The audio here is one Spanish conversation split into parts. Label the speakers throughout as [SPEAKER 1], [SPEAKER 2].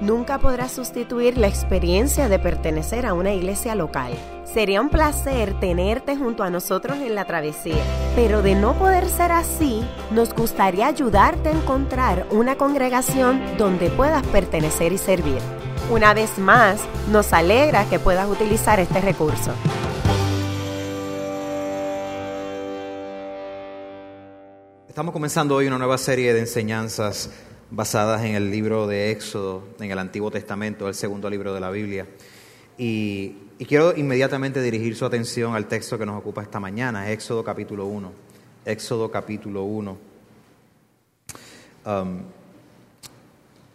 [SPEAKER 1] nunca podrá sustituir la experiencia de pertenecer a una iglesia local. Sería un placer tenerte junto a nosotros en la travesía, pero de no poder ser así, nos gustaría ayudarte a encontrar una congregación donde puedas pertenecer y servir. Una vez más, nos alegra que puedas utilizar este recurso.
[SPEAKER 2] Estamos comenzando hoy una nueva serie de enseñanzas basadas en el libro de Éxodo, en el Antiguo Testamento, el segundo libro de la Biblia. Y, quiero inmediatamente dirigir su atención al texto que nos ocupa esta mañana, Éxodo capítulo 1. Éxodo capítulo 1. Um,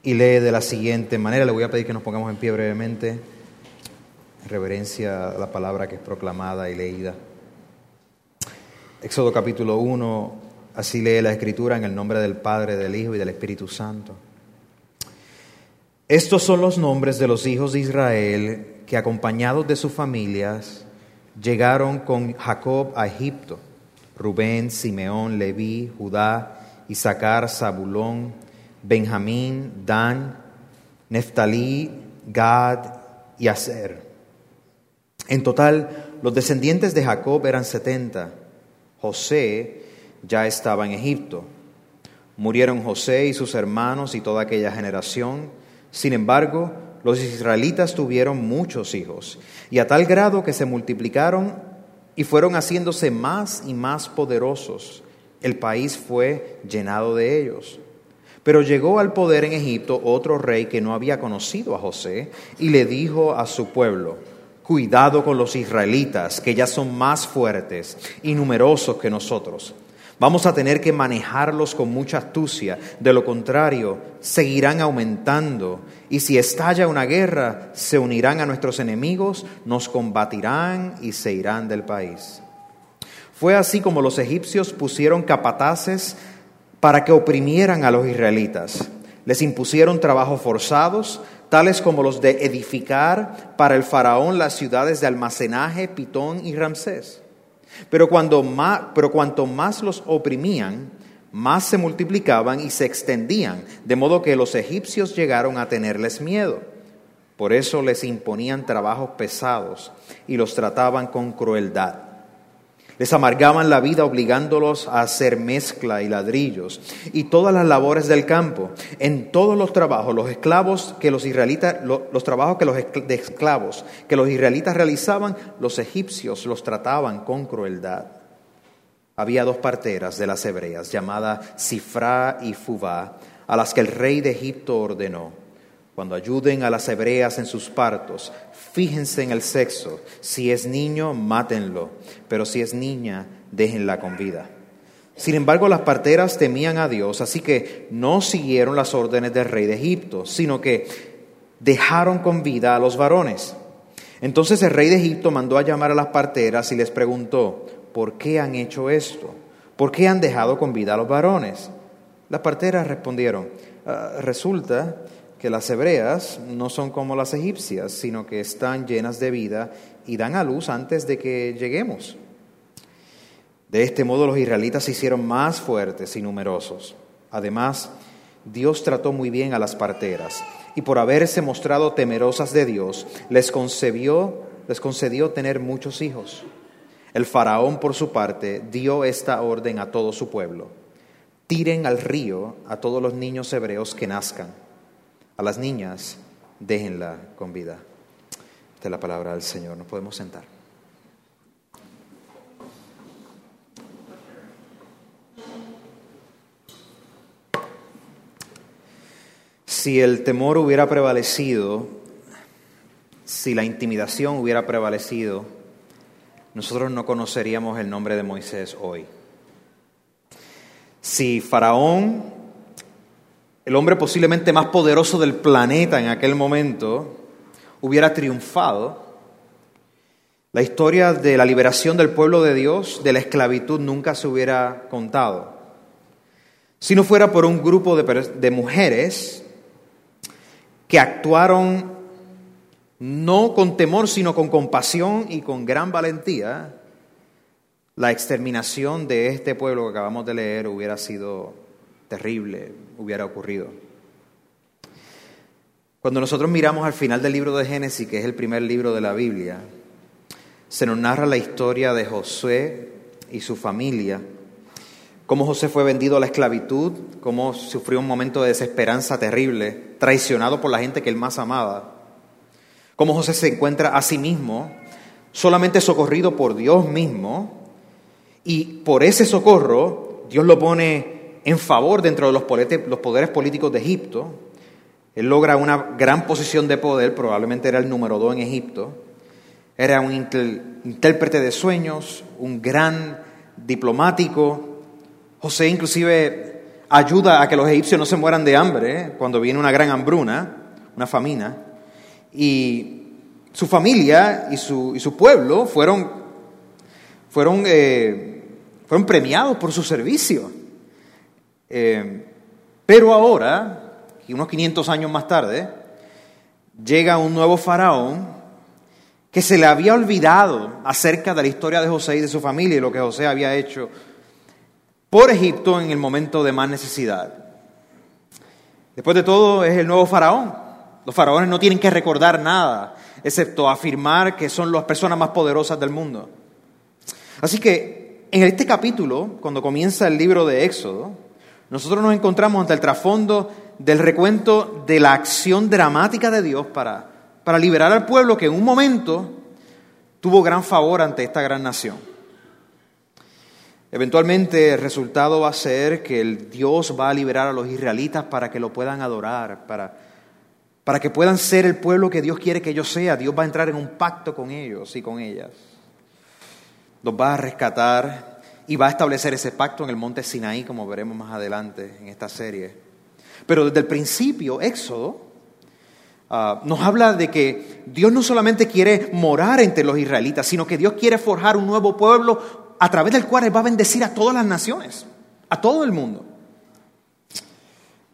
[SPEAKER 2] y lee de la siguiente manera, le voy a pedir que nos pongamos en pie brevemente, en reverencia a la palabra que es proclamada y leída. Éxodo capítulo 1, Así lee la Escritura en el nombre del Padre, del Hijo y del Espíritu Santo. Estos son los nombres de los hijos de Israel que acompañados de sus familias llegaron con Jacob a Egipto. Rubén, Simeón, Leví, Judá, Isaacar, Zabulón, Benjamín, Dan, Neftalí, Gad y Aser. En total, los descendientes de Jacob eran setenta. José ya estaba en Egipto. Murieron José y sus hermanos y toda aquella generación. Sin embargo, los israelitas tuvieron muchos hijos, y a tal grado que se multiplicaron y fueron haciéndose más y más poderosos. El país fue llenado de ellos. Pero llegó al poder en Egipto otro rey que no había conocido a José y le dijo a su pueblo, cuidado con los israelitas, que ya son más fuertes y numerosos que nosotros. Vamos a tener que manejarlos con mucha astucia, de lo contrario, seguirán aumentando y si estalla una guerra, se unirán a nuestros enemigos, nos combatirán y se irán del país. Fue así como los egipcios pusieron capataces para que oprimieran a los israelitas. Les impusieron trabajos forzados, tales como los de edificar para el faraón las ciudades de almacenaje, Pitón y Ramsés. Pero, cuando más, pero cuanto más los oprimían, más se multiplicaban y se extendían, de modo que los egipcios llegaron a tenerles miedo. Por eso les imponían trabajos pesados y los trataban con crueldad. Les amargaban la vida obligándolos a hacer mezcla y ladrillos y todas las labores del campo. En todos los trabajos, los esclavos que los israelitas, los, trabajos que los de esclavos que los israelitas realizaban, los egipcios los trataban con crueldad. Había dos parteras de las hebreas, llamadas Sifra y Fubá, a las que el rey de Egipto ordenó cuando ayuden a las hebreas en sus partos, fíjense en el sexo. Si es niño, mátenlo, pero si es niña, déjenla con vida. Sin embargo, las parteras temían a Dios, así que no siguieron las órdenes del rey de Egipto, sino que dejaron con vida a los varones. Entonces el rey de Egipto mandó a llamar a las parteras y les preguntó, ¿por qué han hecho esto? ¿Por qué han dejado con vida a los varones? Las parteras respondieron, ah, resulta que las hebreas no son como las egipcias, sino que están llenas de vida y dan a luz antes de que lleguemos. De este modo los israelitas se hicieron más fuertes y numerosos. Además, Dios trató muy bien a las parteras y por haberse mostrado temerosas de Dios, les les concedió tener muchos hijos. El faraón, por su parte, dio esta orden a todo su pueblo. Tiren al río a todos los niños hebreos que nazcan a las niñas, déjenla con vida. Esta es la palabra del Señor. Nos podemos sentar. Si el temor hubiera prevalecido, si la intimidación hubiera prevalecido, nosotros no conoceríamos el nombre de Moisés hoy. Si Faraón el hombre posiblemente más poderoso del planeta en aquel momento, hubiera triunfado, la historia de la liberación del pueblo de Dios de la esclavitud nunca se hubiera contado. Si no fuera por un grupo de, mujeres que actuaron no con temor, sino con compasión y con gran valentía, la exterminación de este pueblo que acabamos de leer hubiera sido terrible, hubiera ocurrido. Cuando nosotros miramos al final del libro de Génesis, que es el primer libro de la Biblia, se nos narra la historia de Josué y su familia, cómo José fue vendido a la esclavitud, cómo sufrió un momento de desesperanza terrible, traicionado por la gente que él más amaba, cómo José se encuentra a sí mismo, solamente socorrido por Dios mismo, y por ese socorro Dios lo pone en favor dentro de los poderes políticos de Egipto. Él logra una gran posición de poder, probablemente era el número dos en Egipto. Era un intérprete de sueños, un gran diplomático. José inclusive ayuda a que los egipcios no se mueran de hambre ¿eh? cuando viene una gran hambruna, una famina. Y su familia y su, pueblo fueron, fueron eh, fueron premiados por su servicio. Eh, pero ahora, unos 500 años más tarde, llega un nuevo faraón que se le había olvidado acerca de la historia de José y de su familia y lo que José había hecho por Egipto en el momento de más necesidad. Después de todo, es el nuevo faraón. Los faraones no tienen que recordar nada, excepto afirmar que son las personas más poderosas del mundo. Así que en este capítulo, cuando comienza el libro de Éxodo, nosotros nos encontramos ante el trasfondo del recuento de la acción dramática de Dios para, para liberar al pueblo que en un momento tuvo gran favor ante esta gran nación. Eventualmente el resultado va a ser que el Dios va a liberar a los israelitas para que lo puedan adorar, para, para que puedan ser el pueblo que Dios quiere que ellos sean. Dios va a entrar en un pacto con ellos y con ellas los va a rescatar y va a establecer ese pacto en el monte Sinaí, como veremos más adelante en esta serie. Pero desde el principio, Éxodo ah, nos habla de que Dios no solamente quiere morar entre los israelitas, sino que Dios quiere forjar un nuevo pueblo a través del cual Él va a bendecir a todas las naciones, a todo el mundo.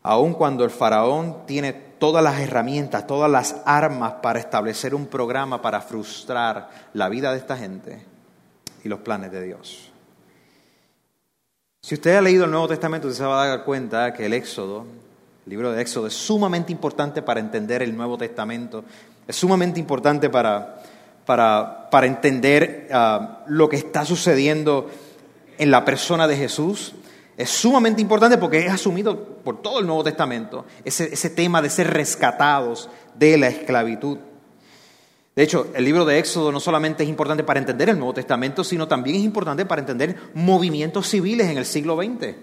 [SPEAKER 2] Aun cuando el faraón tiene todas las herramientas, todas las armas para establecer un programa para frustrar la vida de esta gente, y los planes de Dios. Si usted ha leído el Nuevo Testamento, se va a dar cuenta que el Éxodo, el libro de Éxodo, es sumamente importante para entender el Nuevo Testamento, es sumamente importante para, para, para entender ah, lo que está sucediendo en la persona de Jesús. Es sumamente importante porque es asumido por todo el Nuevo Testamento ese, ese tema de ser rescatados de la esclavitud. De hecho, el libro de Éxodo no solamente es importante para entender el Nuevo Testamento, sino también es importante para entender movimientos civiles en el siglo XX.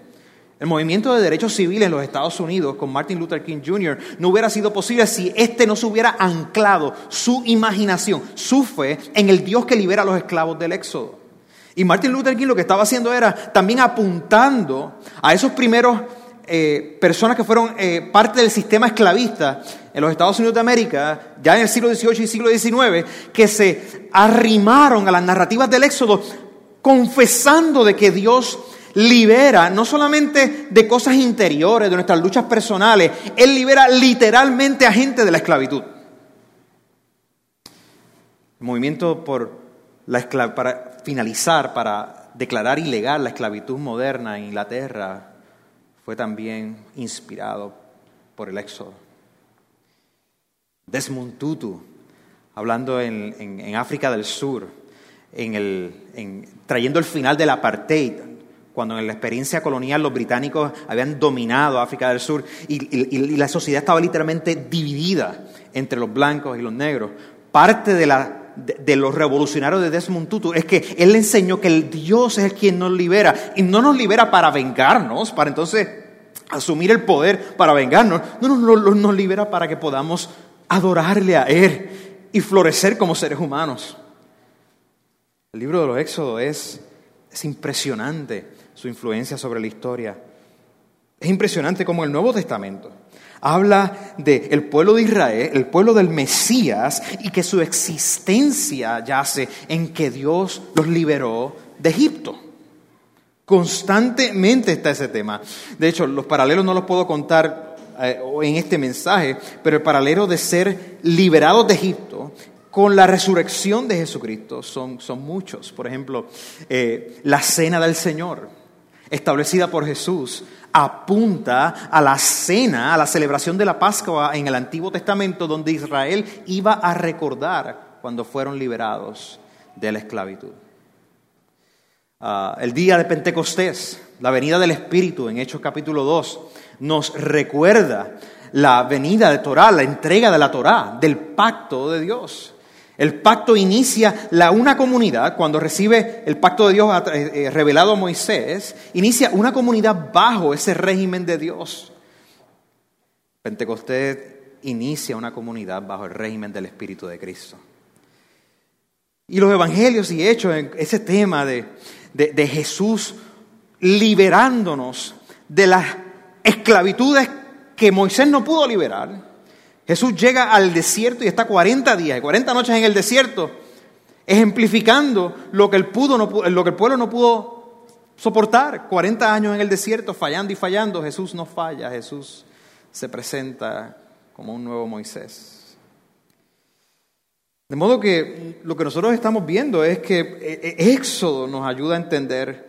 [SPEAKER 2] El movimiento de derechos civiles en los Estados Unidos con Martin Luther King Jr. no hubiera sido posible si éste no se hubiera anclado su imaginación, su fe en el Dios que libera a los esclavos del Éxodo. Y Martin Luther King lo que estaba haciendo era también apuntando a esos primeros eh, personas que fueron eh, parte del sistema esclavista en los Estados Unidos de América, ya en el siglo XVIII y siglo XIX, que se arrimaron a las narrativas del Éxodo confesando de que Dios libera no solamente de cosas interiores, de nuestras luchas personales, Él libera literalmente a gente de la esclavitud. El movimiento para finalizar, para declarar ilegal la esclavitud moderna en Inglaterra, fue también inspirado por el Éxodo. Desmond Tutu, hablando en, África del Sur, trayendo el final del apartheid, cuando en la experiencia colonial los británicos habían dominado África del Sur y, la sociedad estaba literalmente dividida entre los blancos y los negros. Parte de, de, los revolucionarios de Desmond Tutu es que él enseñó que el Dios es quien nos libera y no nos libera para vengarnos, para entonces asumir el poder para vengarnos, no, no, no nos libera para que podamos adorarle a Él y florecer como seres humanos. El libro de los Éxodos es, es impresionante su influencia sobre la historia. Es impresionante como el Nuevo Testamento habla del el pueblo de Israel, el pueblo del Mesías, y que su existencia yace en que Dios los liberó de Egipto. Constantemente está ese tema. De hecho, los paralelos no los puedo contar en este mensaje, pero el paralelo de ser liberados de Egipto con la resurrección de Jesucristo son, son muchos. Por ejemplo, eh, la cena del Señor, establecida por Jesús, apunta a la cena, a la celebración de la Pascua en el Antiguo Testamento, donde Israel iba a recordar cuando fueron liberados de la esclavitud. Ah, el día de Pentecostés, la venida del Espíritu en Hechos capítulo 2, nos recuerda la venida de Torah, la entrega de la Torah, del pacto de Dios. El pacto inicia la, una comunidad, cuando recibe el pacto de Dios eh, eh, revelado a Moisés, inicia una comunidad bajo ese régimen de Dios. Pentecostés inicia una comunidad bajo el régimen del Espíritu de Cristo. Y los evangelios y hechos, ese tema de, de Jesús liberándonos de las esclavitudes que Moisés no pudo liberar, Jesús llega al desierto y está 40 días, 40 noches en el desierto, ejemplificando lo que el, pudo lo que el pueblo no pudo soportar. 40 años en el desierto, fallando y fallando. Jesús no falla, Jesús se presenta como un nuevo Moisés. De modo que lo que nosotros estamos viendo es que eh, eh, Éxodo nos ayuda a entender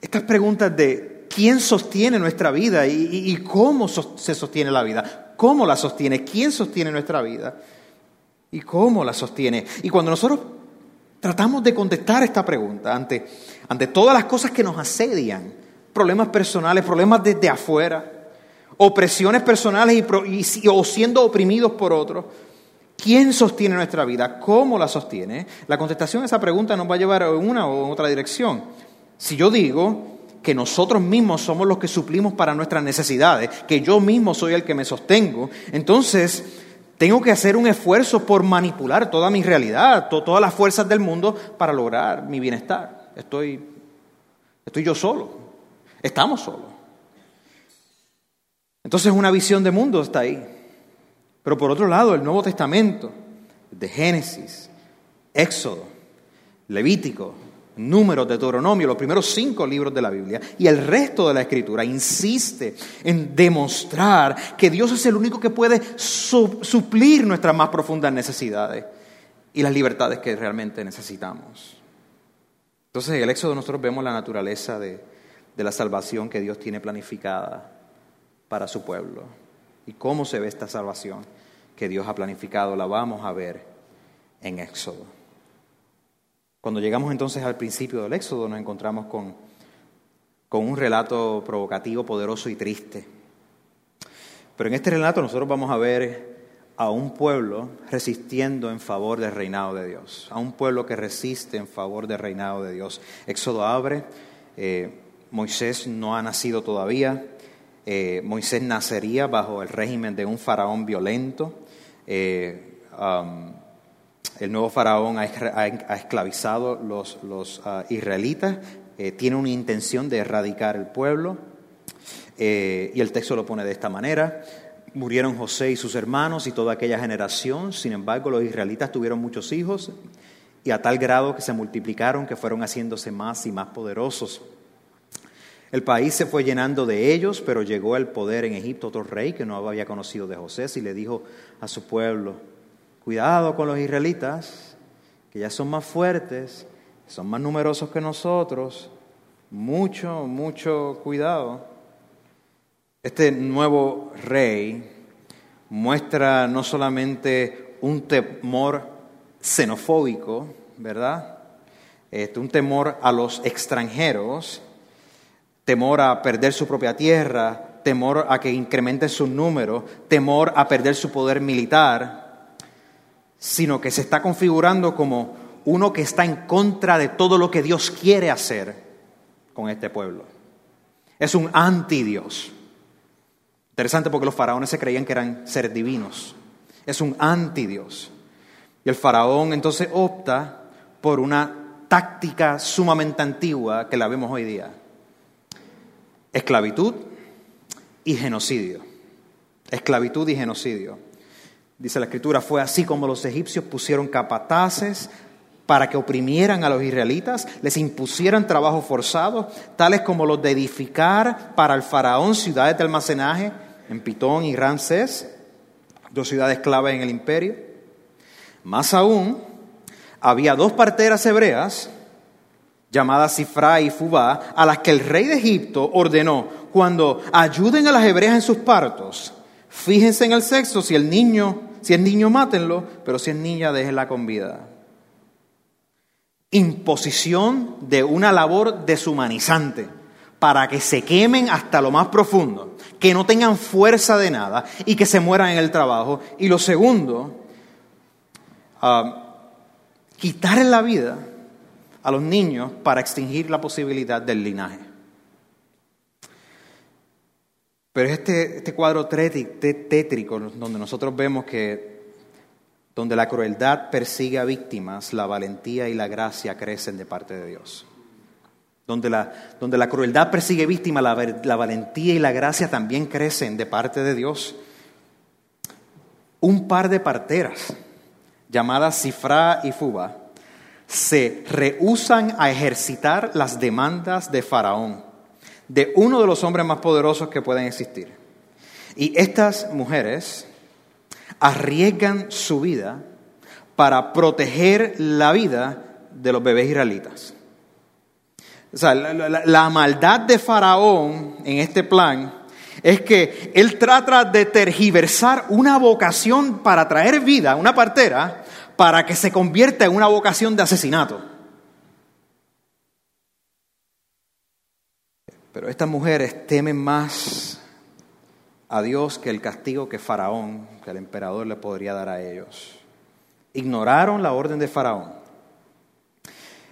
[SPEAKER 2] estas preguntas de quién sostiene nuestra vida y cómo se sostiene la vida cómo la sostiene, quién sostiene nuestra vida y cómo la sostiene. Y cuando nosotros tratamos de contestar esta pregunta ante, ante todas las cosas que nos asedian, problemas personales, problemas desde afuera, opresiones personales y, o siendo oprimidos por otros, ¿quién sostiene nuestra vida? ¿Cómo la sostiene? La contestación a esa pregunta nos va a llevar en una o en otra dirección. Si yo digo, que nosotros mismos somos los que suplimos para nuestras necesidades, que yo mismo soy el que me sostengo, entonces tengo que hacer un esfuerzo por manipular toda mi realidad, todas las fuerzas del mundo para lograr mi bienestar. Estoy, estoy yo solo, estamos solos. Entonces una visión de mundo está ahí. Pero por otro lado, el Nuevo Testamento, de Génesis, Éxodo, Levítico, Números, Deuteronomio, los primeros cinco libros de la Biblia y el resto de la Escritura insiste en demostrar que Dios es el único que puede suplir nuestras más profundas necesidades y las libertades que realmente necesitamos. Entonces en el Éxodo nosotros vemos la naturaleza de, de la salvación que Dios tiene planificada para su pueblo y cómo se ve esta salvación que Dios ha planificado, la vamos a ver en Éxodo. Cuando llegamos entonces al principio del Éxodo nos encontramos con, con un relato provocativo, poderoso y triste. Pero en este relato nosotros vamos a ver a un pueblo resistiendo en favor del reinado de Dios, a un pueblo que resiste en favor del reinado de Dios. Éxodo abre, eh, Moisés no ha nacido todavía, eh, Moisés nacería bajo el régimen de un faraón violento. Eh, um, el nuevo faraón ha, esclavizado los, los ah, israelitas, eh, tiene una intención de erradicar el pueblo, y el texto lo pone de esta manera. Murieron José y sus hermanos y toda aquella generación, sin embargo los israelitas tuvieron muchos hijos y a tal grado que se multiplicaron que fueron haciéndose más y más poderosos. El país se fue llenando de ellos, pero llegó al poder en Egipto otro rey que no había conocido de José y le dijo a su pueblo, Cuidado con los israelitas, que ya son más fuertes, son más numerosos que nosotros. Mucho, mucho cuidado. Este nuevo rey muestra no solamente un temor xenofóbico, ¿verdad? Este, un temor a los extranjeros, temor a perder su propia tierra, temor a que incremente su número, temor a perder su poder militar sino que se está configurando como uno que está en contra de todo lo que Dios quiere hacer con este pueblo. Es un anti-Dios. Interesante porque los faraones se creían que eran seres divinos. Es un anti-Dios. Y el faraón entonces opta por una táctica sumamente antigua que la vemos hoy día. Esclavitud y genocidio. Esclavitud y genocidio. Dice la escritura, fue así como los egipcios pusieron capataces para que oprimieran a los israelitas, les impusieran trabajo forzado, tales como los de edificar para el faraón ciudades de almacenaje, en Pitón y Ramsés, dos ciudades clave en el imperio. Más aún, había dos parteras hebreas llamadas Sifra y Fubá, a las que el rey de Egipto ordenó, cuando ayuden a las hebreas en sus partos, fíjense en el sexo, si el niño, si es niño mátenlo, pero si es niña déjenla con vida. Imposición de una labor deshumanizante para que se quemen hasta lo más profundo, que no tengan fuerza de nada y que se mueran en el trabajo. Y lo segundo, uh, quitar la vida a los niños para extinguir la posibilidad del linaje. Pero este, este cuadro tétrico donde nosotros vemos que donde la crueldad persigue a víctimas, la valentía y la gracia crecen de parte de Dios. Donde la, donde la crueldad persigue víctimas, la, la valentía y la gracia también crecen de parte de Dios. Un par de parteras llamadas Cifra y Fuba se rehusan a ejercitar las demandas de Faraón, de uno de los hombres más poderosos que pueden existir. Y estas mujeres arriesgan su vida para proteger la vida de los bebés israelitas. O sea, la, la, maldad de Faraón en este plan es que él trata de tergiversar una vocación para traer vida, una partera, para que se convierta en una vocación de asesinato. Pero estas mujeres temen más a Dios que el castigo que Faraón, que el emperador le podría dar a ellos. Ignoraron la orden de Faraón.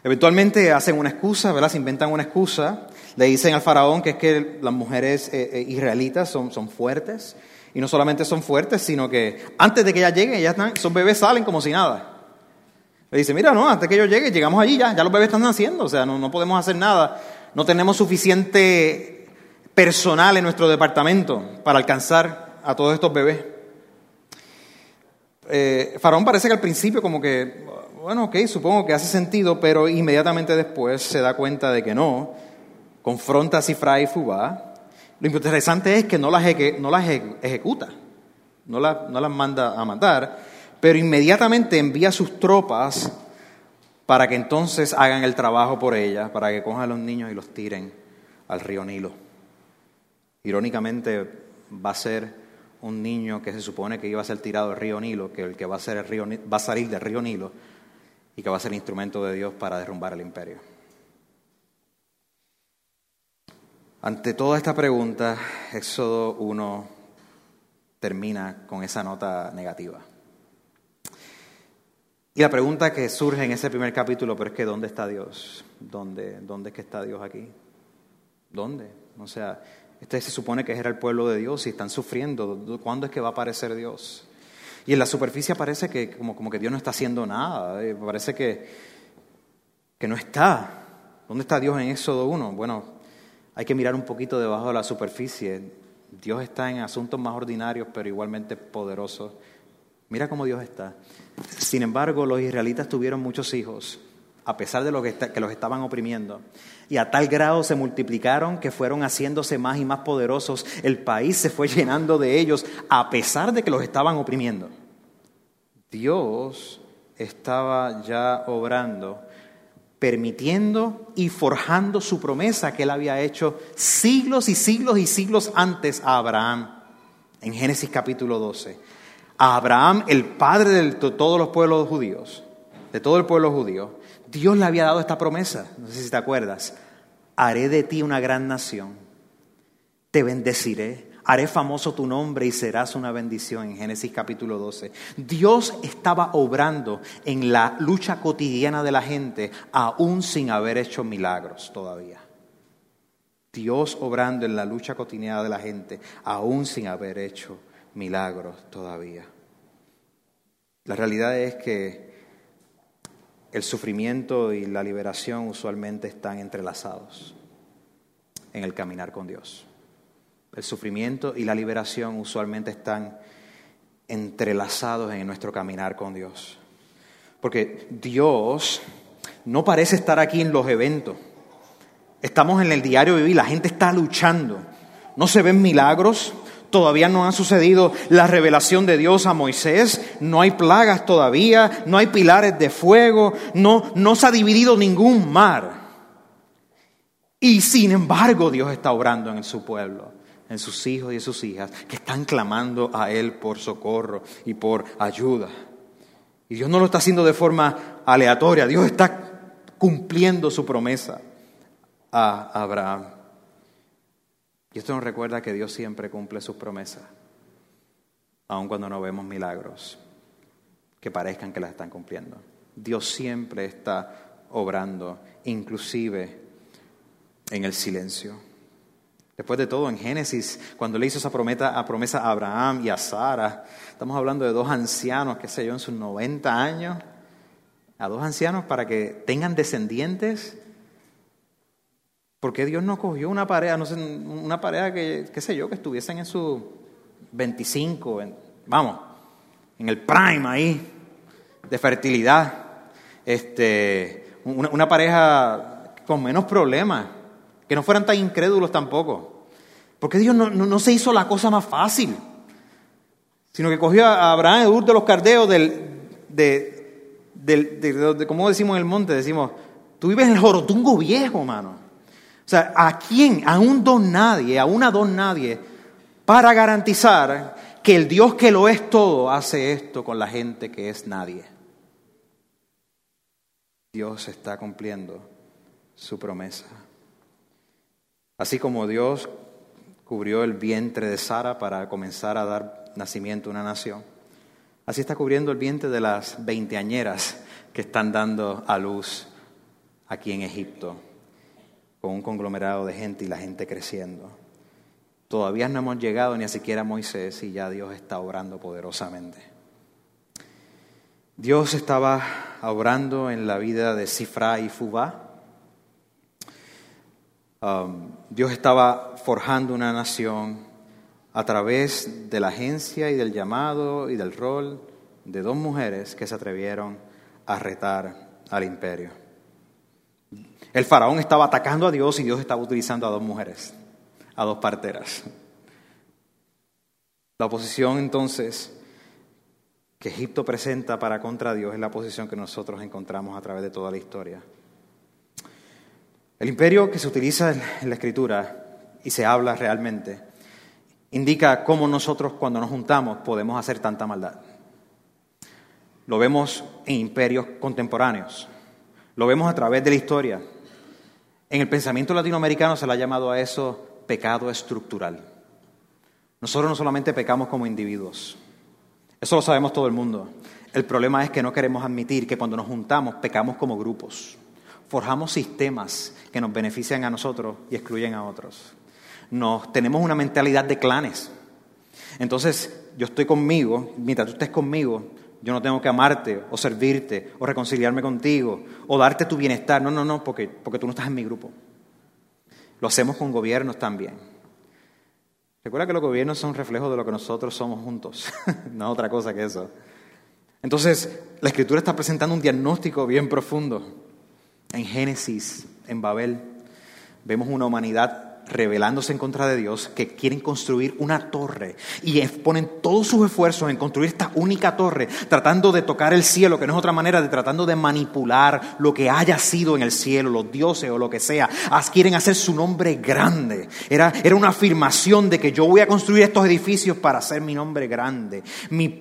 [SPEAKER 2] Eventualmente hacen una excusa, ¿verdad? Se inventan una excusa. Le dicen al faraón que es que las mujeres eh, eh, israelitas son, son fuertes y no solamente son fuertes, sino que antes de que ellas lleguen, ellas están, son bebés salen como si nada. Le dice, mira, no, antes que yo llegue, llegamos allí ya, ya los bebés están naciendo, o sea, no, no podemos hacer nada. No tenemos suficiente personal en nuestro departamento para alcanzar a todos estos bebés. Eh, Faraón parece que al principio como que, bueno, ok, supongo que hace sentido, pero inmediatamente después se da cuenta de que no, confronta a Sifra y Fubá, lo interesante es que no las, ejecuta, no, las manda a matar, pero inmediatamente envía sus tropas para que entonces hagan el trabajo por ella, para que cojan a los niños y los tiren al río Nilo. Irónicamente va a ser un niño que se supone que iba a ser tirado al río Nilo, que el que va a, ser el río, va a salir del río Nilo y que va a ser instrumento de Dios para derrumbar el imperio. Ante toda esta pregunta, Éxodo 1 termina con esa nota negativa. Y la pregunta que surge en ese primer capítulo, pero es que ¿dónde está Dios? ¿Dónde, dónde es que está Dios aquí? ¿Dónde? O sea, este se supone que era el pueblo de Dios y están sufriendo. ¿Cuándo es que va a aparecer Dios? Y en la superficie parece que como, como que Dios no está haciendo nada. Eh, parece que, que no está. ¿Dónde está Dios en Éxodo 1? Bueno, hay que mirar un poquito debajo de la superficie. Dios está en asuntos más ordinarios, pero igualmente poderosos. Mira cómo Dios está. Sin embargo, los israelitas tuvieron muchos hijos, a pesar de lo que, que, los estaban oprimiendo. Y a tal grado se multiplicaron que fueron haciéndose más y más poderosos. El país se fue llenando de ellos, a pesar de que los estaban oprimiendo. Dios estaba ya obrando permitiendo y forjando su promesa que él había hecho siglos y siglos y siglos antes a Abraham, en Génesis capítulo 12. A Abraham, el padre de todos los pueblos judíos, de todo el pueblo judío, Dios le había dado esta promesa, no sé si te acuerdas, haré de ti una gran nación, te bendeciré, haré famoso tu nombre y serás una bendición en Génesis capítulo 12. Dios estaba obrando en la lucha cotidiana de la gente aún sin haber hecho milagros todavía. Dios obrando en la lucha cotidiana de la gente aún sin haber hecho milagros todavía. La realidad es que el sufrimiento y la liberación usualmente están entrelazados en el caminar con Dios. El sufrimiento y la liberación usualmente están entrelazados en nuestro caminar con Dios. Porque Dios no parece estar aquí en los eventos. Estamos en el diario vivir, la gente está luchando. No se ven milagros, Todavía no ha sucedido la revelación de Dios a Moisés, no hay plagas todavía, no hay pilares de fuego, no, no se ha dividido ningún mar. Y sin embargo Dios está obrando en su pueblo, en sus hijos y en sus hijas, que están clamando a Él por socorro y por ayuda. Y Dios no lo está haciendo de forma aleatoria, Dios está cumpliendo su promesa a Abraham. Y esto nos recuerda que Dios siempre cumple sus promesas, aun cuando no vemos milagros que parezcan que las están cumpliendo. Dios siempre está obrando, inclusive en el silencio. Después de todo, en Génesis, cuando le hizo esa promesa, a promesa a Abraham y a Sara, estamos hablando de dos ancianos, qué sé yo, en sus 90 años, a dos ancianos para que tengan descendientes. porque Dios no cogió una pareja, no sé, una pareja que, qué sé yo, que estuviesen en sus 25, vamos, en el prime ahí, de fertilidad? Este, una pareja con menos problemas que no fueran tan incrédulos tampoco. Porque Dios no, se hizo la cosa más fácil, sino que cogió a Abraham, Ur de los Cardeos, del, de, de, como decimos en el monte, decimos, tú vives en el Jorotungo viejo, mano. O sea, ¿a quién? A un don nadie, a una don nadie, para garantizar que el Dios que lo es todo hace esto con la gente que es nadie. Dios está cumpliendo su promesa. Así como Dios cubrió el vientre de Sara para comenzar a dar nacimiento a una nación, así está cubriendo el vientre de las veinteañeras que están dando a luz aquí en Egipto, con un conglomerado de gente y la gente creciendo. Todavía no hemos llegado ni a siquiera a Moisés y ya Dios está obrando poderosamente. Dios estaba obrando en la vida de Sifra y Fubá, Um, Dios estaba forjando una nación a través de la agencia y del llamado y del rol de dos mujeres que se atrevieron a retar al imperio. El faraón estaba atacando a Dios y Dios estaba utilizando a dos mujeres, a dos parteras. La oposición entonces que Egipto presenta para contra Dios es la posición que nosotros encontramos a través de toda la historia. El imperio que se utiliza en la escritura y se habla realmente indica cómo nosotros cuando nos juntamos podemos hacer tanta maldad. Lo vemos en imperios contemporáneos, lo vemos a través de la historia. En el pensamiento latinoamericano se le ha llamado a eso pecado estructural. Nosotros no solamente pecamos como individuos, eso lo sabemos todo el mundo. El problema es que no queremos admitir que cuando nos juntamos pecamos como grupos forjamos sistemas que nos benefician a nosotros y excluyen a otros. Nos, tenemos una mentalidad de clanes. Entonces, yo estoy conmigo, mientras tú estés conmigo, yo no tengo que amarte o servirte o reconciliarme contigo o darte tu bienestar. No, no, no, porque, porque tú no estás en mi grupo. Lo hacemos con gobiernos también. Recuerda que los gobiernos son reflejos de lo que nosotros somos juntos, no otra cosa que eso. Entonces, la escritura está presentando un diagnóstico bien profundo en Génesis, en Babel, vemos una humanidad rebelándose en contra de Dios, que quieren construir una torre y ponen todos sus esfuerzos en construir esta única torre, tratando de tocar el cielo, que no es otra manera de tratando de manipular lo que haya sido en el cielo, los dioses o lo que sea. Quieren hacer su nombre grande. Era, era una afirmación de que yo voy a construir estos edificios para hacer mi nombre grande.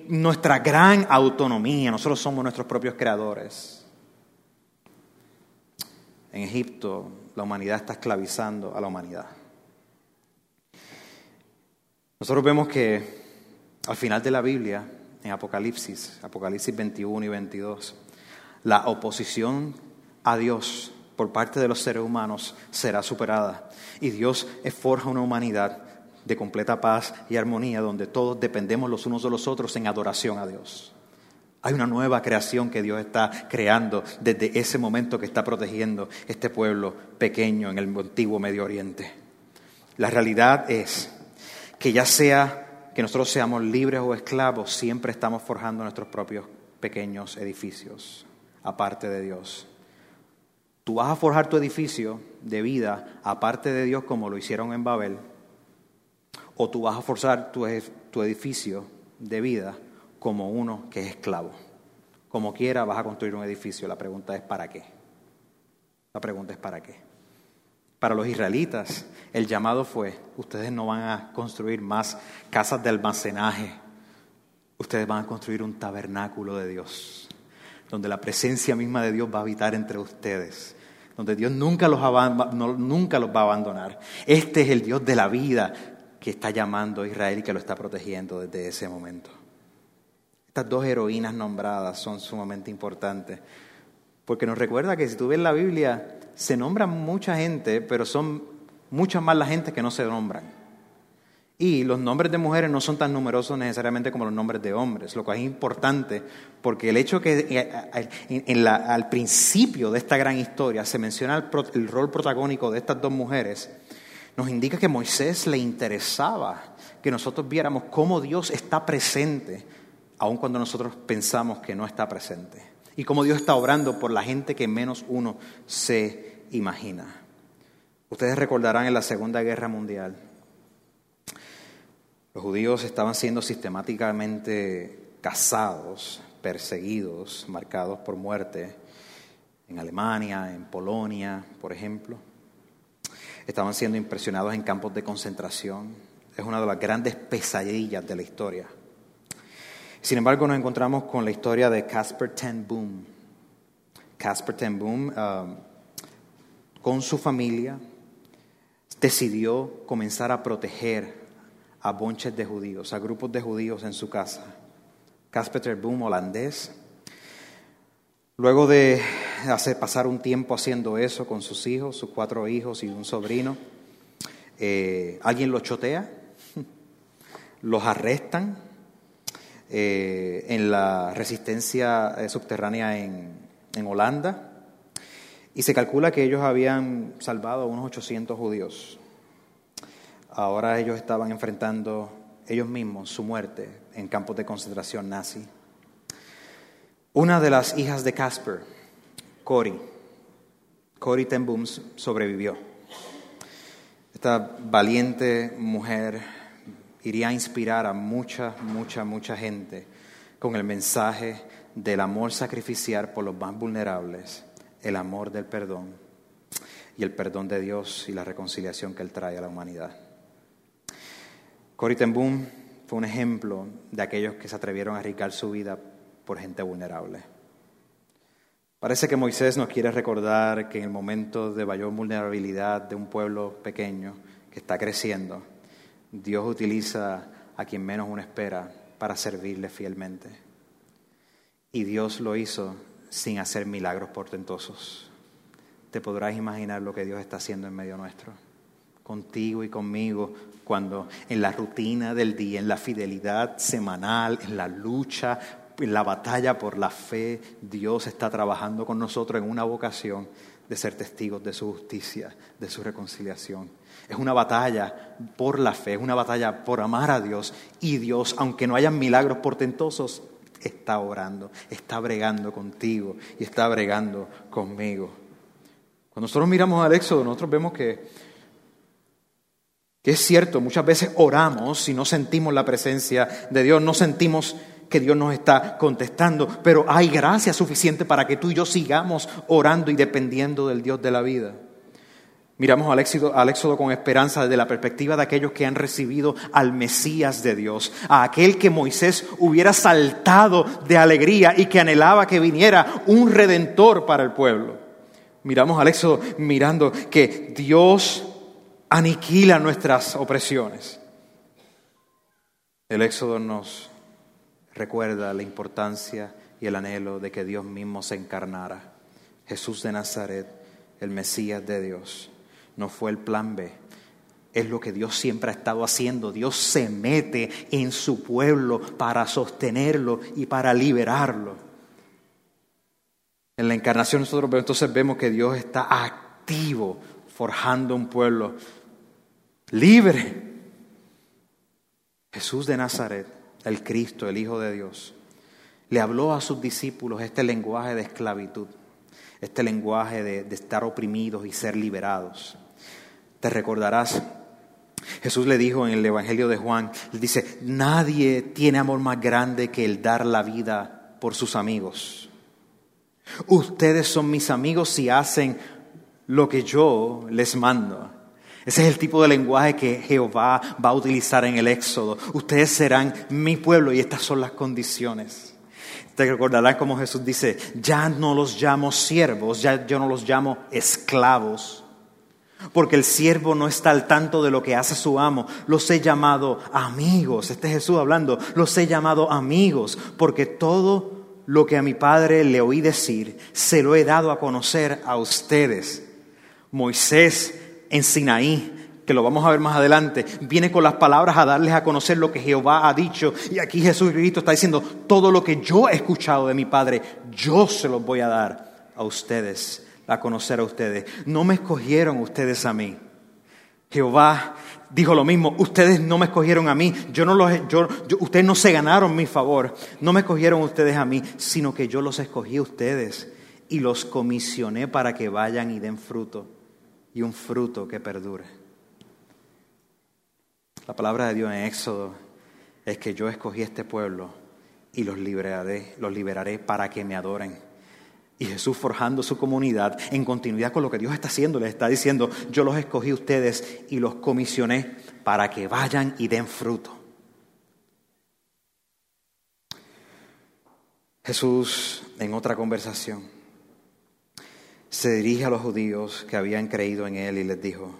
[SPEAKER 2] nuestra gran autonomía, nosotros somos nuestros propios creadores. En Egipto la humanidad está esclavizando a la humanidad. Nosotros vemos que al final de la Biblia, en Apocalipsis, Apocalipsis 21 y 22, la oposición a Dios por parte de los seres humanos será superada y Dios forja una humanidad de completa paz y armonía donde todos dependemos los unos de los otros en adoración a Dios. Hay una nueva creación que Dios está creando desde ese momento que está protegiendo este pueblo pequeño en el antiguo Medio Oriente. La realidad es que ya sea que nosotros seamos libres o esclavos, siempre estamos forjando nuestros propios pequeños edificios, aparte de Dios. Tú vas a forjar tu edificio de vida aparte de Dios como lo hicieron en Babel, o tú vas a forzar tu, tu edificio de vida como uno que es esclavo. Como quiera vas a construir un edificio. La pregunta es ¿para qué? La pregunta es ¿para qué? Para los israelitas el llamado fue, ustedes no van a construir más casas de almacenaje, ustedes van a construir un tabernáculo de Dios, donde la presencia misma de Dios va a habitar entre ustedes, donde Dios nunca los, nunca los va a abandonar. Este es el Dios de la vida que está llamando a Israel y que lo está protegiendo desde ese momento. Estas dos heroínas nombradas son sumamente importantes, porque nos recuerda que si tú ves la Biblia, se nombra mucha gente, pero son muchas más la gente que no se nombran. Y los nombres de mujeres no son tan numerosos necesariamente como los nombres de hombres, lo cual es importante porque el hecho que eh, al principio de esta gran historia se menciona el rol protagónico de estas dos mujeres, nos indica que Moisés le interesaba que nosotros viéramos cómo Dios está presente, aun cuando nosotros pensamos que no está presente, y cómo Dios está obrando por la gente que menos uno se imagina. Ustedes recordarán en la Segunda Guerra Mundial, los judíos estaban siendo sistemáticamente cazados, perseguidos, marcados por muerte en Alemania, en Polonia, por ejemplo estaban siendo impresionados en campos de concentración. Es una de las grandes pesadillas de la historia. Sin embargo, nos encontramos con la historia de Casper ten Boom. Casper ten Boom, um, con su familia, decidió comenzar a proteger a bonches de judíos, a grupos de judíos en su casa. Casper ten Boom, holandés, Luego de hacer pasar un tiempo haciendo eso con sus hijos, sus cuatro hijos y un sobrino, eh, alguien los chotea, los arrestan eh, en la resistencia eh, subterránea en, en, Holanda y se calcula que ellos habían salvado a unos 800 judíos. Ahora ellos estaban enfrentando ellos mismos su muerte en campos de concentración nazi. Una de las hijas de Casper, Cory, Cory ten Boom, sobrevivió. Esta valiente mujer iría a inspirar a mucha, mucha, mucha gente con el mensaje del amor sacrificial por los más vulnerables, el amor del perdón y el perdón de Dios y la reconciliación que Él trae a la humanidad. Cory fue un ejemplo de aquellos que se atrevieron a arriesgar su vida por gente vulnerable. Parece que Moisés nos quiere recordar que en el momento de mayor vulnerabilidad de un pueblo pequeño que está creciendo, Dios utiliza a quien menos uno espera para servirle fielmente. Y Dios lo hizo sin hacer milagros portentosos. Te podrás imaginar lo que Dios está haciendo en medio nuestro, contigo y conmigo, cuando en la rutina del día, en la fidelidad semanal, en la lucha en la batalla por la fe, Dios está trabajando con nosotros en una vocación de ser testigos de su justicia, de su reconciliación. Es una batalla por la fe, es una batalla por amar a Dios. Y Dios, aunque no hayan milagros portentosos, está orando, está bregando contigo y está bregando conmigo. Cuando nosotros miramos al Éxodo, nosotros vemos que, que es cierto, muchas veces oramos y no sentimos la presencia de Dios, no sentimos que Dios nos está contestando, pero hay gracia suficiente para que tú y yo sigamos orando y dependiendo del Dios de la vida. Miramos al éxodo, al éxodo, con esperanza desde la perspectiva de aquellos que han recibido al Mesías de Dios, a aquel que Moisés hubiera saltado de alegría y que anhelaba que viniera un redentor para el pueblo. Miramos al éxodo mirando que Dios aniquila nuestras opresiones. El éxodo nos recuerda la importancia y el anhelo de que Dios mismo se encarnara. Jesús de Nazaret, el Mesías de Dios, no fue el plan B. Es lo que Dios siempre ha estado haciendo. Dios se mete en su pueblo para sostenerlo y para liberarlo. En la encarnación nosotros entonces vemos que Dios está activo forjando un pueblo libre. Jesús de Nazaret el Cristo, el Hijo de Dios, le habló a sus discípulos este lenguaje de esclavitud, este lenguaje de, estar oprimidos y ser liberados. Te recordarás Jesús le dijo en el Evangelio de Juan, le dice, nadie tiene amor más grande que el dar la vida por sus amigos. Ustedes son mis amigos si hacen lo que yo les mando. Ese es el tipo de lenguaje que Jehová va a utilizar en el Éxodo. Ustedes serán mi pueblo y estas son las condiciones. Te recordarán como Jesús dice, ya no los llamo siervos, ya yo no los llamo esclavos, porque el siervo no está al tanto de lo que hace su amo. Los he llamado amigos. Este es Jesús hablando. Los he llamado amigos, porque todo lo que a mi Padre le oí decir, se lo he dado a conocer a ustedes. Moisés en Sinaí, que lo vamos a ver más adelante, viene con las palabras a darles a conocer lo que Jehová ha dicho. Y aquí Jesucristo está diciendo, todo lo que yo he escuchado de mi Padre, yo se los voy a dar a ustedes, a conocer a ustedes. No me escogieron ustedes a mí. Jehová dijo lo mismo, ustedes no me escogieron a mí, yo no los, yo, ustedes no se ganaron mi favor, no me escogieron ustedes a mí, sino que yo los escogí a ustedes y los comisioné para que vayan y den fruto y un fruto que perdure. La palabra de Dios en Éxodo es que yo escogí este pueblo y los liberaré, los liberaré para que me adoren. Y Jesús forjando su comunidad en continuidad con lo que Dios está haciendo, le está diciendo, yo los escogí a ustedes y los comisioné para que vayan y den fruto. Jesús en otra conversación se dirige a los judíos que habían creído en él y les dijo,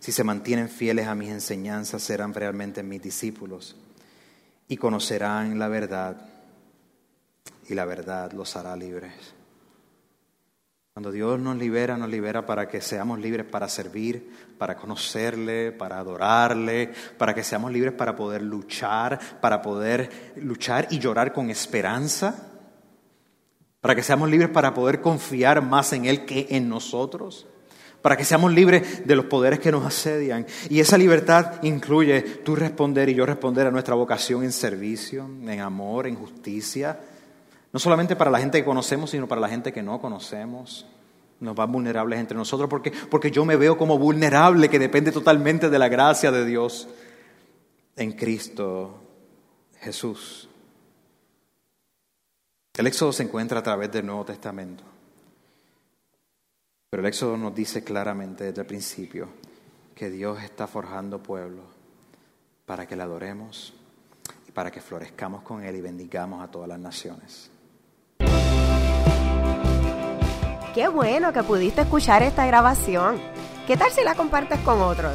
[SPEAKER 2] si se mantienen fieles a mis enseñanzas serán realmente mis discípulos y conocerán la verdad y la verdad los hará libres. Cuando Dios nos libera, nos libera para que seamos libres para servir, para conocerle, para adorarle, para que seamos libres para poder luchar, para poder luchar y llorar con esperanza para que seamos libres para poder confiar más en Él que en nosotros, para que seamos libres de los poderes que nos asedian. Y esa libertad incluye tú responder y yo responder a nuestra vocación en servicio, en amor, en justicia, no solamente para la gente que conocemos, sino para la gente que no conocemos. Nos va vulnerables entre nosotros porque, porque yo me veo como vulnerable, que depende totalmente de la gracia de Dios en Cristo Jesús. El Éxodo se encuentra a través del Nuevo Testamento. Pero el Éxodo nos dice claramente desde el principio que Dios está forjando pueblo para que le adoremos y para que florezcamos con Él y bendigamos a todas las naciones.
[SPEAKER 1] Qué bueno que pudiste escuchar esta grabación. ¿Qué tal si la compartes con otros?